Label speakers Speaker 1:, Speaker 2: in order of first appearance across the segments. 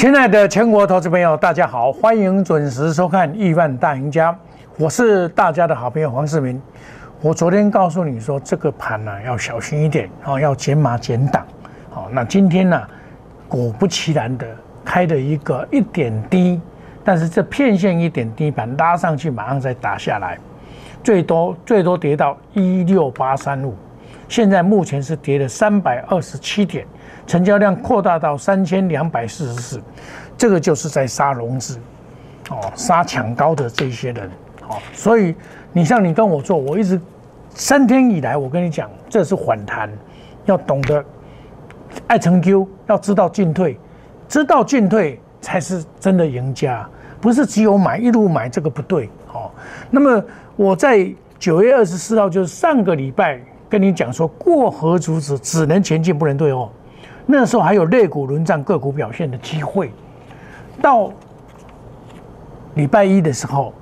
Speaker 1: 亲爱的全国投资朋友，大家好，欢迎准时收看《亿万大赢家》，我是大家的好朋友黄世明。我昨天告诉你说，这个盘呢要小心一点哦，要减码减档。好，那今天呢，果不其然的开了一个一点低，但是这片线一点低盘拉上去，马上再打下来，最多最多跌到一六八三五，现在目前是跌了三百二十七点。成交量扩大到三千两百四十四，这个就是在杀融资，哦，杀抢高的这些人，哦，所以你像你跟我做，我一直三天以来，我跟你讲，这是反弹，要懂得爱成 Q，要知道进退，知道进退才是真的赢家，不是只有买一路买这个不对，哦，那么我在九月二十四号，就是上个礼拜跟你讲说，过河卒子只能前进不能退哦。那时候还有肋骨轮战个股表现的机会，到礼拜一的时候，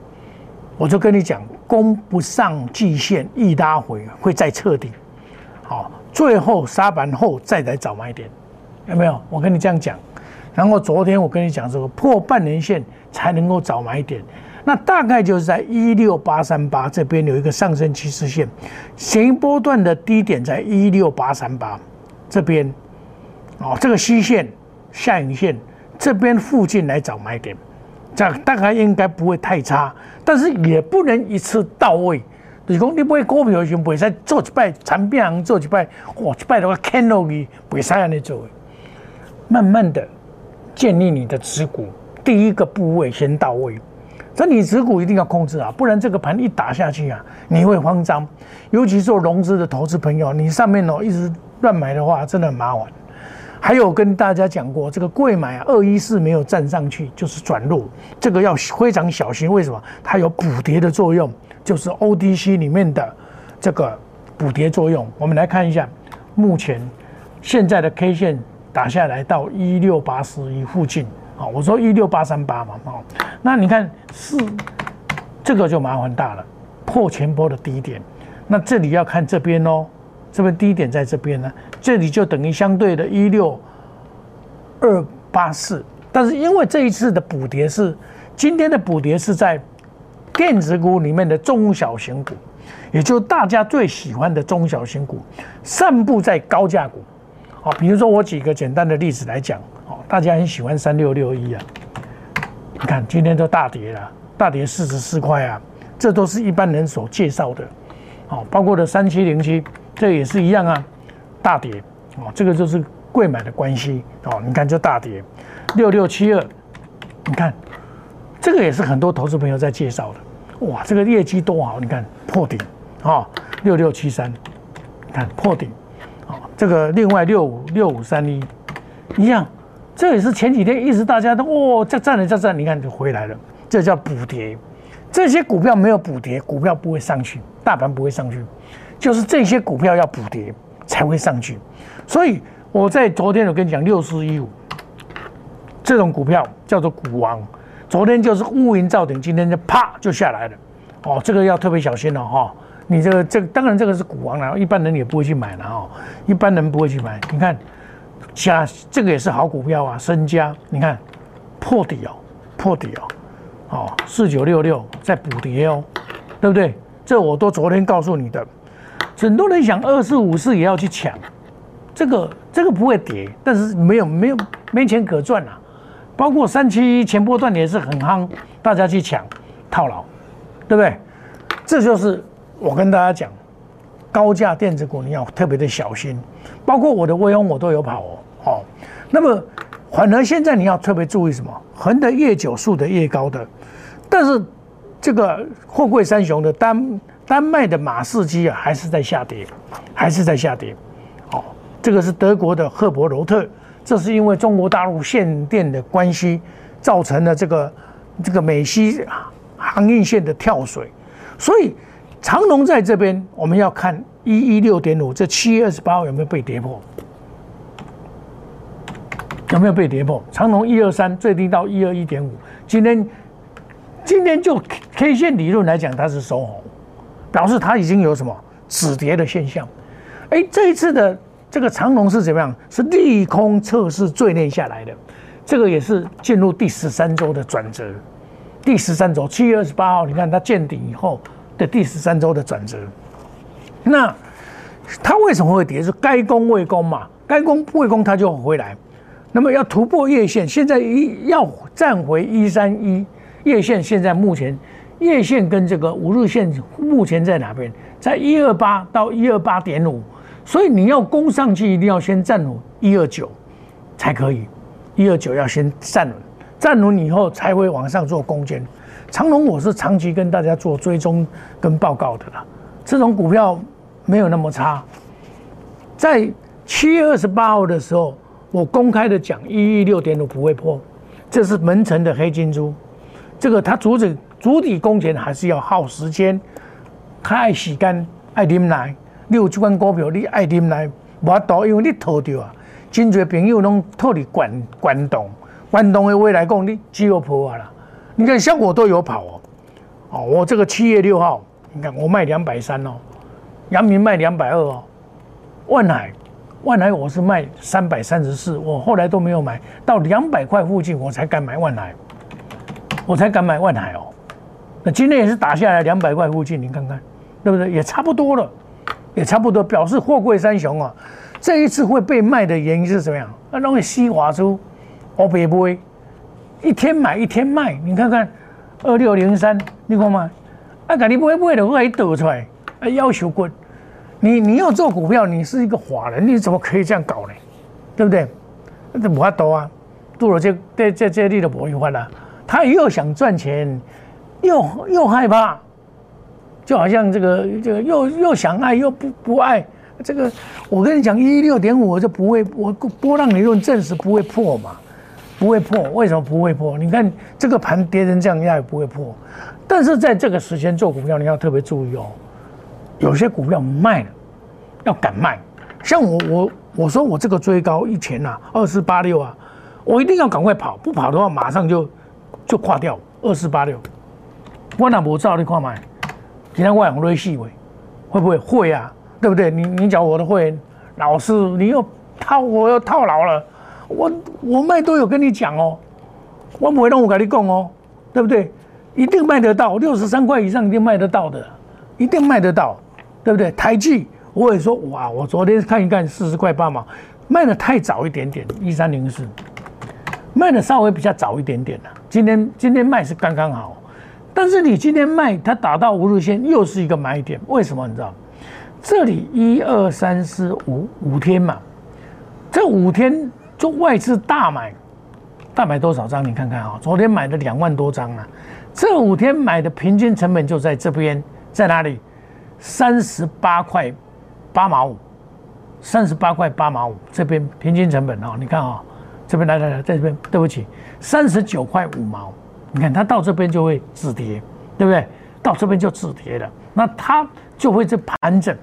Speaker 1: 我就跟你讲，攻不上季线，一拉回会再彻底，好，最后杀盘后再来找买点，有没有？我跟你这样讲。然后昨天我跟你讲说，破半年线才能够找买点，那大概就是在一六八三八这边有一个上升趋势线，前波段的低点在一六八三八这边。哦，这个虚线、下影线这边附近来找买点，这样大概应该不会太差，但是也不能一次到位。你讲你买股票时，袂使做一摆产品行做一摆，哇，一摆的话看落去，袂使安尼做。慢慢的建立你的持股，第一个部位先到位，这你持股一定要控制啊，不然这个盘一打下去啊，你会慌张。尤其做融资的投资朋友，你上面哦一直乱买的话，真的很麻烦。还有跟大家讲过，这个贵买二一四没有站上去，就是转弱，这个要非常小心。为什么？它有补跌的作用，就是 ODC 里面的这个补跌作用。我们来看一下，目前现在的 K 线打下来到一六八十一附近，啊，我说一六八三八嘛，哦，那你看是这个就麻烦大了，破前波的低点，那这里要看这边哦。这边低点在这边呢，这里就等于相对的一六二八四，但是因为这一次的补跌是今天的补跌是在电子股里面的中小型股，也就是大家最喜欢的中小型股，散布在高价股。好，比如说我举个简单的例子来讲，哦，大家很喜欢三六六一啊，你看今天都大跌了，大跌四十四块啊，这都是一般人所介绍的，好，包括的三七零七。这也是一样啊，大跌哦，这个就是贵买的关系哦。你看这大跌，六六七二，你看这个也是很多投资朋友在介绍的，哇，这个业绩多好，你看破顶啊，六六七三，看破顶啊，这个另外六五六五三一一样，这也是前几天一直大家都哦在站了在站，你看就回来了，这叫补跌。这些股票没有补跌，股票不会上去，大盘不会上去。就是这些股票要补跌才会上去，所以我在昨天我跟你讲六四一五这种股票叫做股王，昨天就是乌云罩顶，今天就啪就下来了，哦，这个要特别小心了哈。你这个这当然这个是股王了，一般人也不会去买了哈，一般人不会去买。你看，加这个也是好股票啊，身家你看破底哦，破底哦，哦四九六六在补跌哦，对不对？这我都昨天告诉你的。很多人想二四五四也要去抢，这个这个不会跌，但是没有没有没钱可赚啊。包括三七前波段也是很夯，大家去抢套牢，对不对？这就是我跟大家讲，高价电子股你要特别的小心。包括我的威风我都有跑哦，哦。那么反而现在你要特别注意什么？横的越久，竖的越高的，但是这个货柜三雄的单。丹麦的马士基啊，还是在下跌，还是在下跌。哦，这个是德国的赫伯罗特，这是因为中国大陆限电的关系，造成了这个这个美西航运线的跳水。所以长龙在这边，我们要看一一六点五，这七月二十八号有没有被跌破？有没有被跌破？长龙一二三最低到一二一点五，今天今天就 K 线理论来讲，它是收红。表示它已经有什么止跌的现象，哎，这一次的这个长龙是怎么样？是利空测试最内下来的，这个也是进入第十三周的转折。第十三周，七月二十八号，你看它见顶以后的第十三周的转折。那它为什么会跌？是该攻未攻嘛？该攻未攻，它就回来。那么要突破月线，现在一要站回一三一月线，现在目前月线跟这个五日线目前在哪边？在一二八到一二八点五，所以你要攻上去，一定要先站稳一二九才可以。一二九要先站稳。站稳以后才会往上做攻坚。长隆我是长期跟大家做追踪跟报告的啦，这种股票没有那么差。在七月二十八号的时候，我公开的讲一一六点五不会破，这是门城的黑金珠。这个它阻止主体攻坚还是要耗时间，它爱洗干爱啉奶，你有这款股票你爱啉奶，无多因为你套掉啊，真侪朋友拢套你关关动。关东的未来讲，你只有破啊啦！你看像我都有跑哦，哦，我这个七月六号，你看我卖两百三哦，阳明卖两百二哦，万海，万海我是卖三百三十四，我后来都没有买。到两百块附近，我才敢买万海，我才敢买万海哦。那今天也是打下来两百块附近，你看看，对不对？也差不多了，也差不多，表示货柜三雄啊，这一次会被卖的原因是怎么样？那东西西华出。我别买，一天买一天卖，你看看二六零三，你看嘛，啊，肯定不会不会的，我给你抖出来，啊，要求滚，你你要做股票，你是一个华人，你怎么可以这样搞呢？对不对？这无法多啊，做了这这这这你都不会换了。他又想赚钱，又又害怕，就好像这个这个又又想爱又不不爱，这个我跟你讲一六点五就不会，我波浪理论证实不会破嘛。不会破，为什么不会破？你看这个盘跌成这样，也不会破。但是在这个时间做股票，你要特别注意哦。有些股票卖了，要敢卖。像我我我说我这个追高一千呐，二四八六啊，我一定要赶快跑，不跑的话马上就就垮掉。二四八六，我那不照你看嘛，今天我用瑞细尾，会不会会啊？对不对？你你讲我的会老师，你又套我又套牢了。我我卖都有跟你讲哦，我不会让我跟你讲哦，对不对？一定卖得到，六十三块以上一定卖得到的，一定卖得到，对不对？台积我也说哇，我昨天看一看四十块八毛，卖的太早一点点，一三零四，卖的稍微比较早一点点了。今天今天卖是刚刚好，但是你今天卖它打到五日线又是一个买点，为什么你知道？这里一二三四五五天嘛，这五天。就外资大买，大买多少张？你看看啊，昨天买的两万多张啊，这五天买的平均成本就在这边，在哪里？三十八块八毛五，三十八块八毛五，这边平均成本啊，你看啊，这边来来来，在这边，对不起，三十九块五毛，你看它到这边就会止跌，对不对？到这边就止跌了，那它就会在盘整，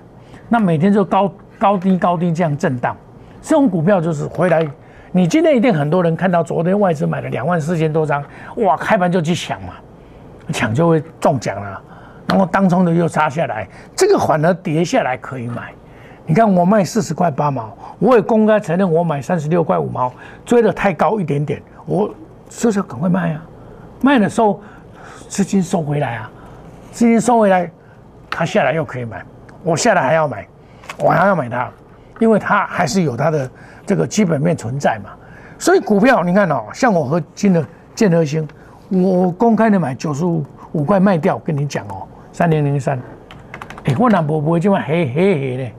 Speaker 1: 那每天就高高低高低这样震荡，这种股票就是回来。你今天一定很多人看到昨天外资买了两万四千多张，哇，开盘就去抢嘛，抢就会中奖了，然后当冲的又杀下来，这个反而跌下来可以买。你看我卖四十块八毛，我也公开承认我买三十六块五毛，追的太高一点点，我就是要赶快卖啊？卖的时候资金收回来啊，资金收回来，它下来又可以买，我下来还要买，我还要买它，因为它还是有它的。这个基本面存在嘛，所以股票你看哦，像我和金的建和兴，我公开的买九十五五块卖掉，跟你讲哦，三零零三，哎，我那不不会这么黑黑黑的，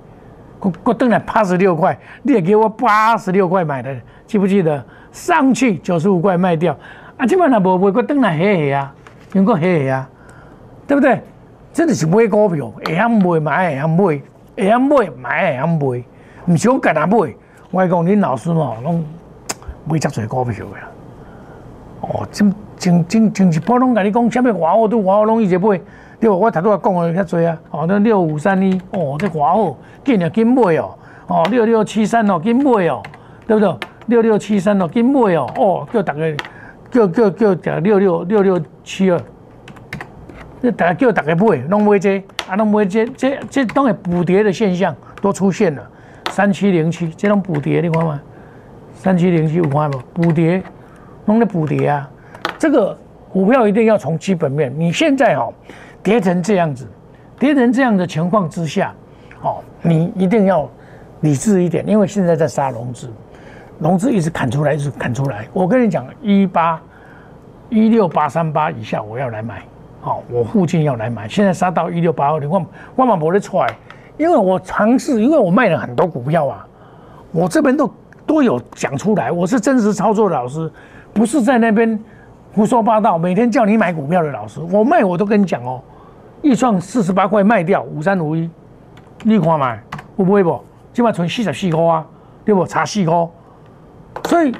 Speaker 1: 我我等来八十六块，你也给我八十六块买的，记不记得？上去九十五块卖掉，啊，这边那不会我等来黑黑啊，用过黑黑啊，对不对？真的是买股票，会晓买买会晓买，会晓买买会晓买，唔是我干那买。我讲恁老师哦，拢买遮侪股票呀。哦，真真真真是普通甲你讲，啥物华好都华好拢伊就买。对，我头拄仔讲的遐侪啊。哦，那六五三一，哦，这华好，紧啊紧买哦。哦，六六七三哦，紧买哦，对不对？六六七三哦，紧买哦。哦，叫大家叫叫叫叫六六六六七二，那大家叫大家买，拢买这，啊，拢买这，这这当然补跌的现象都出现了。三七零七这种补跌你看嘛？三七零七有看无？补跌弄的补跌啊。这个股票一定要从基本面。你现在哦，跌成这样子，跌成这样的情况之下，哦，你一定要理智一点，因为现在在杀融资，融资一直砍出来，一直砍出来。我跟你讲，一八一六八三八以下我要来买，好，我附近要来买。现在杀到一六八二零，我我嘛不会出来，因为我尝试，因为我卖了很多股票啊，我这边都都有讲出来，我是真实操作的老师，不是在那边。胡说八道，每天叫你买股票的老师，我卖我都跟你讲哦，易创四十八块卖掉五三五一，你看买会不会不？起码存四十四块啊，对不？差四块，所以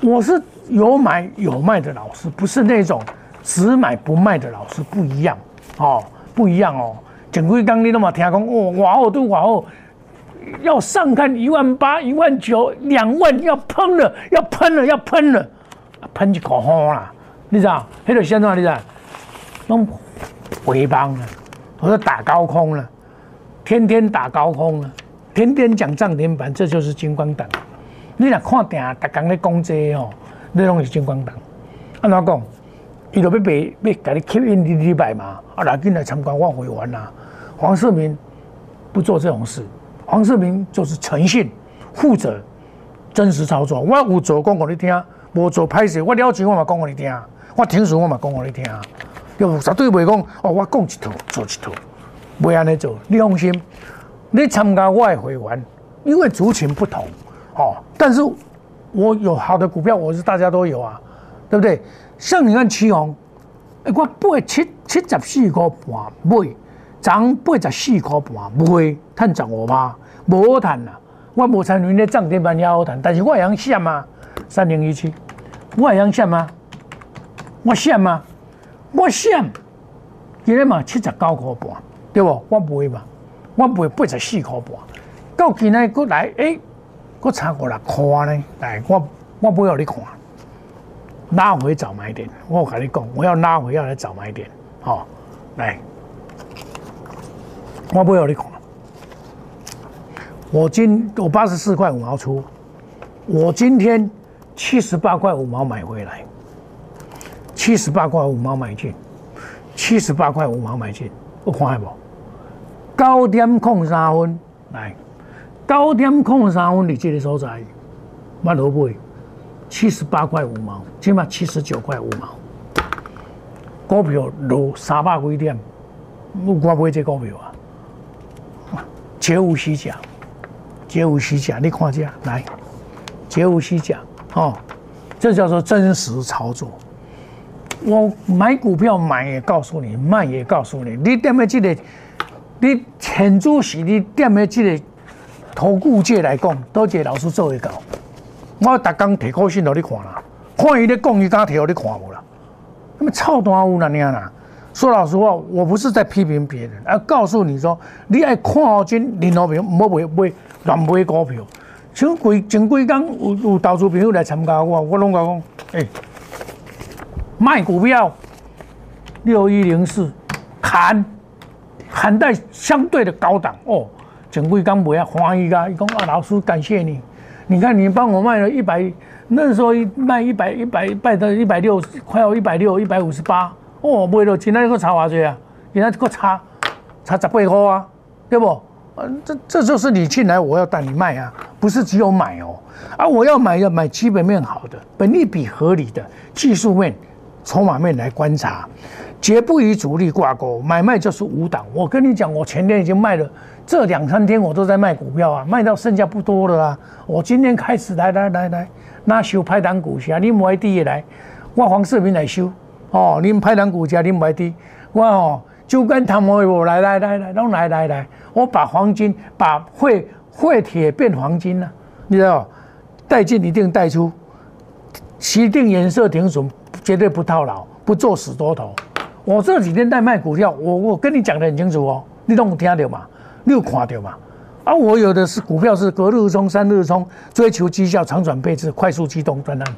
Speaker 1: 我是有买有卖的老师，不是那种只买不卖的老师，不一样哦，不一样哦。前几刚你都嘛听讲哦，哇哦对哇哦，要上看一万八、一万九、两万，要喷了，要喷了，要喷了，喷一口风啦。你知道？迄个现在你知道？弄回帮了，我说打高空了，天天打高空了，天天讲涨停板，这就是金光党。你若看定，逐工咧讲这哦，你拢是金光党。安怎讲？伊就要卖，要甲你吸引你礼拜嘛？啊，来进来参观我会员啊。黄世明不做这种事，黄世明就是诚信、负责、真实操作。我有做讲给你听，无做歹势，我了解我嘛讲给你听。我听说我嘛讲给你听，又绝对袂讲哦，我讲一套做一套，袂安尼做。你放心，你参加我的会员，因为族群不同，哦，但是我有好的股票，我是大家都有啊，对不对？像你看七红，哎，我八七七十四块半买，涨八十四块半买，赚十五趴，无好赚啊。我无参与咧涨停板也好赚，但是我会想啊，三零一七，我会想啊。我想吗？我想，今日嘛七十九块半，对不？我卖嘛，我卖八十四块半。到今日过来，哎，我差五六块呢。来，我我不要你看，拉回找买点。我跟你讲，我要拉回要来找买点。好，来，我不要你看。我今我八十四块五毛出，我今天七十八块五毛买回来。七十八块五毛买进，七十八块五毛买进，有看下不？九点控三分来，九点空三分，你这个所在，买落买，七十八块五毛，起码七十九块五毛，股票落三百几点，我买这股票啊，绝无虚假，绝无虚假，你看这来，绝无虚假，哦，这叫做真实操作。我买股票买也告诉你，卖也告诉你。你点的这个，你前主席你点的这个投顾界来讲，多谢老师做会到。我逐工提高信给你看啦，看伊咧讲，伊敢提互你看无啦？那么操蛋有哪样啦？说老实话，我不是在批评别人，而告诉你说，你爱看好金，任何票唔好买买乱买股票。像几前几工有有投资朋友来参加我，我拢讲，诶。卖股票，六一零四，砍，砍在相对的高档哦。整贵刚不要欢喜噶，伊讲啊，老师感谢你，你看你帮我卖了一百，那时候卖一百一百卖到一百六，快要一百六一百五十八哦，卖了，今天个差偌济啊？今天个差差十八块啊，对不？这这就是你进来，我要带你卖啊，不是只有买哦，啊，我要买要买基本面好的，本利比合理的，技术面。筹码面来观察，绝不与主力挂钩，买卖就是无档。我跟你讲，我前天已经卖了，这两三天我都在卖股票啊，卖到剩下不多了啦。我今天开始来来来来，那修派单股价，你买低也来，我黄世明来修哦。你们派单股价，你买低，我哦就跟他们我来来来来，拢来来来，我把黄金把汇汇铁变黄金了，你知道？带进一定带出，一定颜色停损。绝对不套牢，不做死多头。我这几天在卖股票，我我跟你讲的很清楚哦，你都听到嘛？你有看到嘛？啊，我有的是股票是隔日冲、三日冲，追求绩效、长转配置、快速机动专案。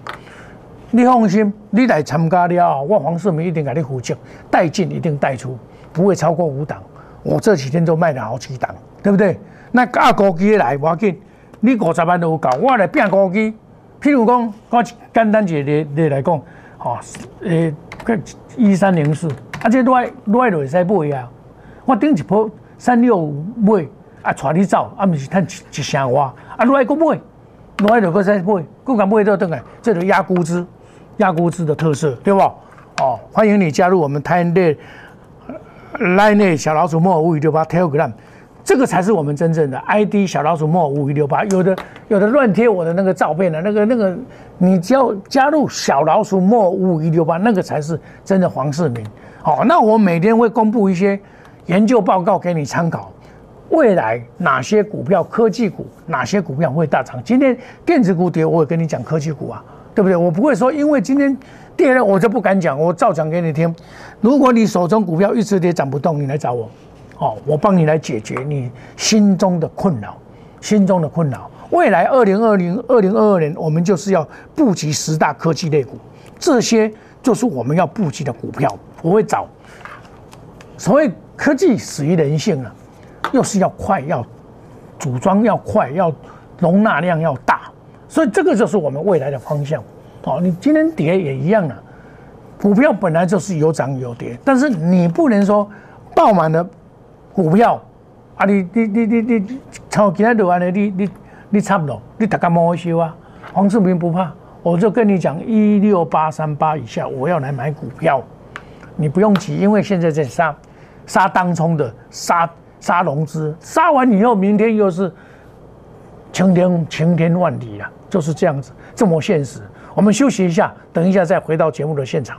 Speaker 1: 你放心，你来参加了，我黄世明一定给你负责，带进一定带出，不会超过五档。我这几天都卖了好几档，对不对？那加高机来，我紧，你五十万都有够，我来变高机。譬如讲，我简单一例例来讲，吼，诶，个一三零四，啊，这来来就会使买啊。我顶一波三六五买，啊，带你走，啊，毋是趁一一成外，啊，来个买，来就搁使买，搁敢买到倒来，这就压估值，压估值的特色，对不？哦，欢迎你加入我们台内来内小老鼠莫五五六八 Telegram。这个才是我们真正的 ID 小老鼠莫五一六八，有的有的乱贴我的那个照片的，那个那个，你只要加入小老鼠莫五一六八，那个才是真的黄世明。好，那我每天会公布一些研究报告给你参考，未来哪些股票科技股，哪些股票会大涨？今天电子股跌，我也跟你讲科技股啊，对不对？我不会说因为今天跌了我就不敢讲，我照讲给你听。如果你手中股票一直跌涨不动，你来找我。哦，我帮你来解决你心中的困扰，心中的困扰。未来二零二零、二零二二年，我们就是要布局十大科技类股，这些就是我们要布局的股票。我会找所谓科技死于人性啊，又是要快，要组装要快，要容纳量要大，所以这个就是我们未来的方向。哦，你今天跌也一样啊，股票本来就是有涨有跌，但是你不能说爆满的。股票啊，你你你你你，从今天落安尼，你你你差不多，你大家摸一收啊。黄世明不怕，我就跟你讲，一六八三八以下，我要来买股票，你不用急，因为现在在杀杀当冲的，杀杀融资，杀完以后，明天又是晴天晴天万里了，就是这样子，这么现实。我们休息一下，等一下再回到节目的现场。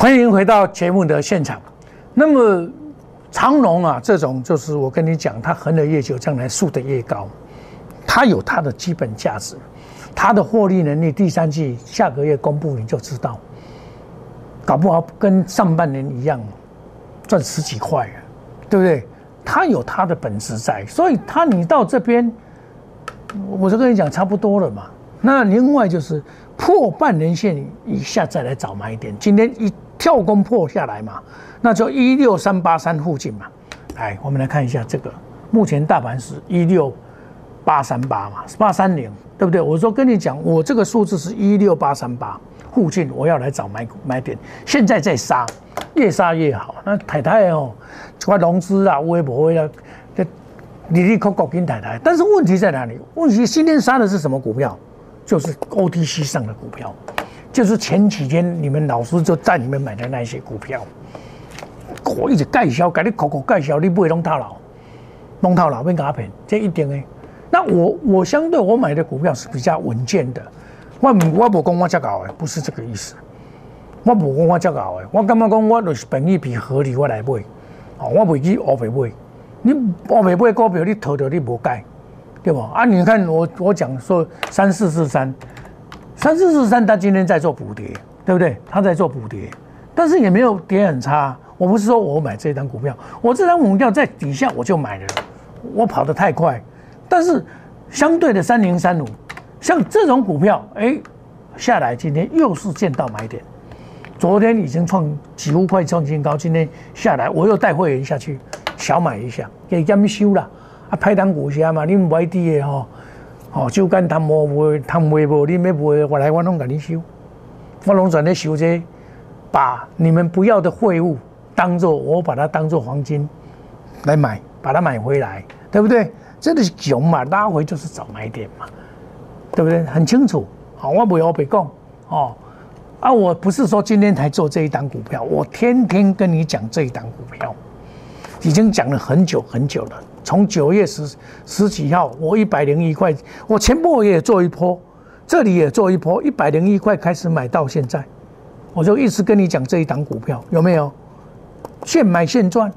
Speaker 1: 欢迎回到节目的现场。那么长隆啊，这种就是我跟你讲，它横的越久，将来竖的越高。它有它的基本价值，它的获利能力，第三季下个月公布你就知道，搞不好跟上半年一样，赚十几块，对不对？它有它的本质在，所以它你到这边，我就跟你讲差不多了嘛。那另外就是破半年线以下再来找买点，今天一。跳空破下来嘛，那就一六三八三附近嘛。来，我们来看一下这个，目前大盘是一六八三八嘛，八三零，对不对？我说跟你讲，我这个数字是一六八三八附近，我要来找买买点。现在在杀，越杀越好。那太太哦，这块融资啊，微博啊，这利利可可跟太太。但是问题在哪里？问题今天杀的是什么股票？就是 OTC 上的股票。就是前几天你们老师就在里面买的那些股票，我一直介绍，给你口口介绍，你不会弄套牢，弄套牢变假骗，这一点诶。那我我相对我买的股票是比较稳健的，我我不讲我这搞诶，不是这个意思，我不讲我这搞诶，我感觉讲我就是本益比合理，我来买，哦，我袂去乌白买，你乌白买股票你投着你无改，对不？啊，你看我我讲说三四四三。三四四三，它今天在做补跌，对不对？它在做补跌，但是也没有跌很差。我不是说我买这张股票，我这张股票在底下我就买了，我跑得太快。但是相对的三零三五，像这种股票，哎，下来今天又是见到买点。昨天已经创几乎快创新高，今天下来我又带会员下去小买一下，给他们修了啊，拍单股下嘛，你们外地的哈。哦，就干贪无，贪卖无，你要卖，我来我拢甲你收。我龙转的修这，把你们不要的废物当做我把它当做黄金来买，把它买回来，对不对？这个是熊嘛，拉回就是找买点嘛，对不对？很清楚。好，我不要被讲哦。啊，我不是说今天才做这一档股票，我天天跟你讲这一档股票，已经讲了很久很久了。从九月十十几号，我一百零一块，我前波也做一波，这里也做一波，一百零一块开始买到现在，我就一直跟你讲这一档股票有没有？现买现赚，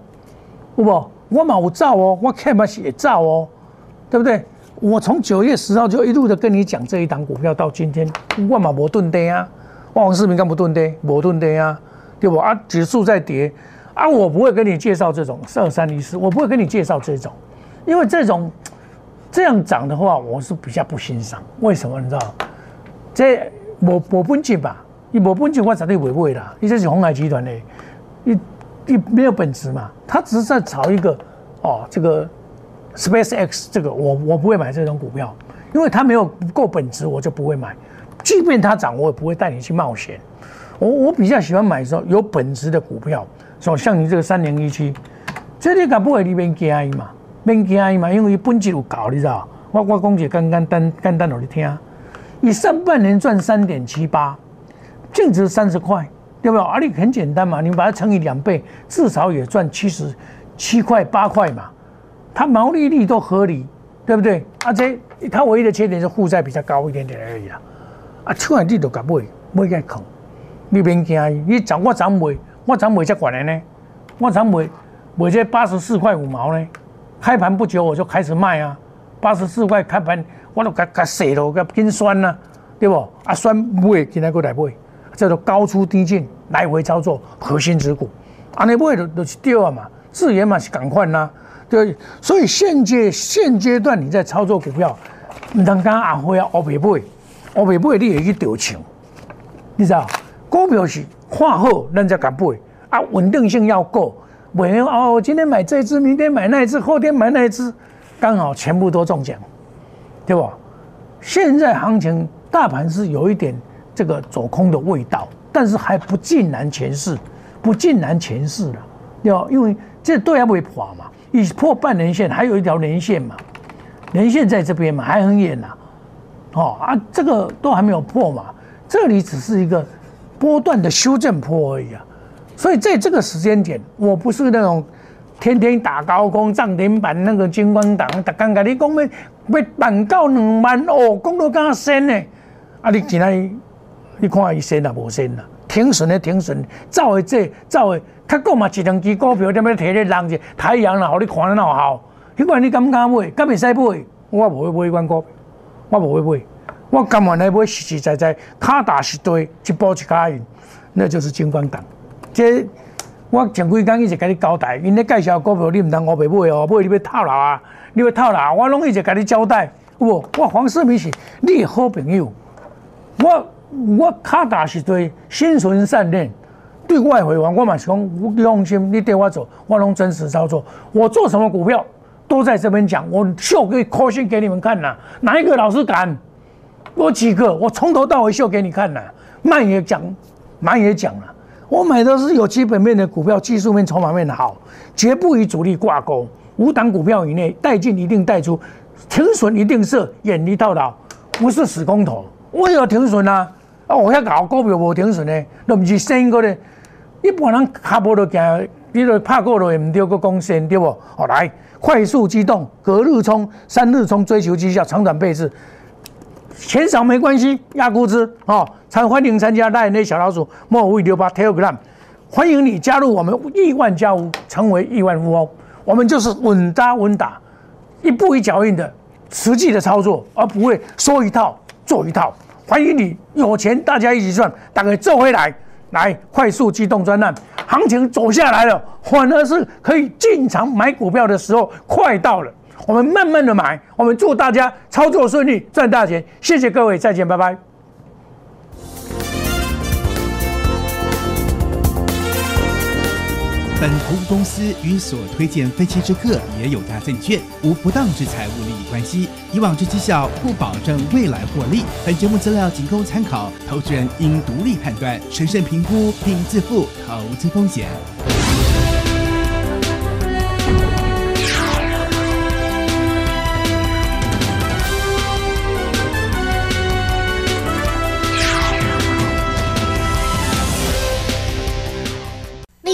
Speaker 1: 不不，我冇造哦，我看嘛也造哦，对不对？我从九月十号就一路的跟你讲这一档股票，到今天我嘛冇钝跌啊。旺视频干不钝跌，不钝跌啊，对不啊？指数在跌啊，我不会跟你介绍这种二三零四，我不会跟你介绍这种，因为这种这样涨的话，我是比较不欣赏。为什么你知道？这我我本钱吧，你我本钱我绝对不会啦。你这是红海集团的，你你没有本质嘛？他只是在炒一个哦，这个 Space X 这个，我我不会买这种股票，因为它没有不够本质，我就不会买。即便它涨，我也不会带你去冒险。我我比较喜欢买说有本质的股票，说像你这个三零一七，这你敢不会你免惊伊嘛？免惊伊嘛？因为本质有搞，你知道？我我讲解简单单简单，我你听。你上半年赚三点七八，净值三十块，对不对？而你很简单嘛，你把它乘以两倍，至少也赚七十七块八块嘛。它毛利率都合理，对不对？而且它唯一的缺点是负债比较高一点点而已啦。啊，出来你就甲买，买个空，你免惊伊。你涨我涨买，我涨买才管的呢。我涨买买这八十四块五毛呢。开盘不久我就开始卖啊，八十四块开盘，我都甲甲洗了，甲紧酸呐，对不？啊，酸买，今天过来买，叫做高出低进，来回操作，核心之股。安尼买就就是对啊嘛，资源嘛是赶快呐，对。所以现阶现阶段你在操作股票，唔通讲阿辉啊，后边买。我未买，你会去丢抢，你知道？股票是看好，人家敢买啊，稳定性要够。没有哦，今天买这只，明天买那只，后天买那只，刚好全部都中奖，对吧？现在行情大盘是有一点这个走空的味道，但是还不尽然全是，不尽然全是了，对吧？因为这都要会破嘛，已破半年线，还有一条连线嘛，连线在这边嘛，还很远呐。哦啊，这个都还没有破嘛，这里只是一个波段的修正坡而已啊，所以在这个时间点，我不是那种天天打高空涨停板那个金光党，他刚刚你讲要要板到两万哦，讲到刚升呢，啊你今来你看伊升啊无升啊，停损的停损，走的这走的，他讲嘛一两支股票点要摕咧人者太阳啦，互你看得好，迄款你敢敢买？敢袂使买？我无会买迄款股。我不会买，我干嘛来买实实在在卡打一堆一波一卡赢，那就是金光党。这我前几天一直跟你交代，因咧介绍股票你唔通我袂买哦，买你要套牢啊，你要套牢，我拢一直跟你交代。不，我黄世明是你好朋友，我我卡打一堆心存善念，对外会员我嘛是讲你放心，你对我做，我拢真实操作，我做什么股票？都在这边讲，我秀给扣线给你们看呐，哪一个老师敢？我几个，我从头到尾秀给你看呐，慢也讲，慢也讲了。我买的是有基本面的股票，技术面、筹码面的好，绝不与主力挂钩。五档股票以内，带进一定带出，停损一定设，远离套牢，不是死空头。我有停损啊，啊，我要搞股票无停损呢，那不是升过的。一般人卡波都惊，你都怕过了也唔对，个公升对不？好来。快速机动，隔日冲，三日冲，追求绩效，长短配置，钱少没关系，压估值哦。参欢迎参加赖内小老鼠莫五六八 Telegram，欢迎你加入我们亿万家屋，成为亿万富翁。我们就是稳扎稳打，一步一脚印的实际的操作，而不会说一套做一套。欢迎你，有钱大家一起赚，大概做回来。来，快速机动专案，行情走下来了，反而是可以进场买股票的时候快到了。我们慢慢的买，我们祝大家操作顺利，赚大钱。谢谢各位，再见，拜拜。
Speaker 2: 本投资公司与所推荐分期之客也有大证券，无不当之财务利益关系。以往之绩效不保证未来获利。本节目资料仅供参考，投资人应独立判断、审慎评估，并自负投资风险。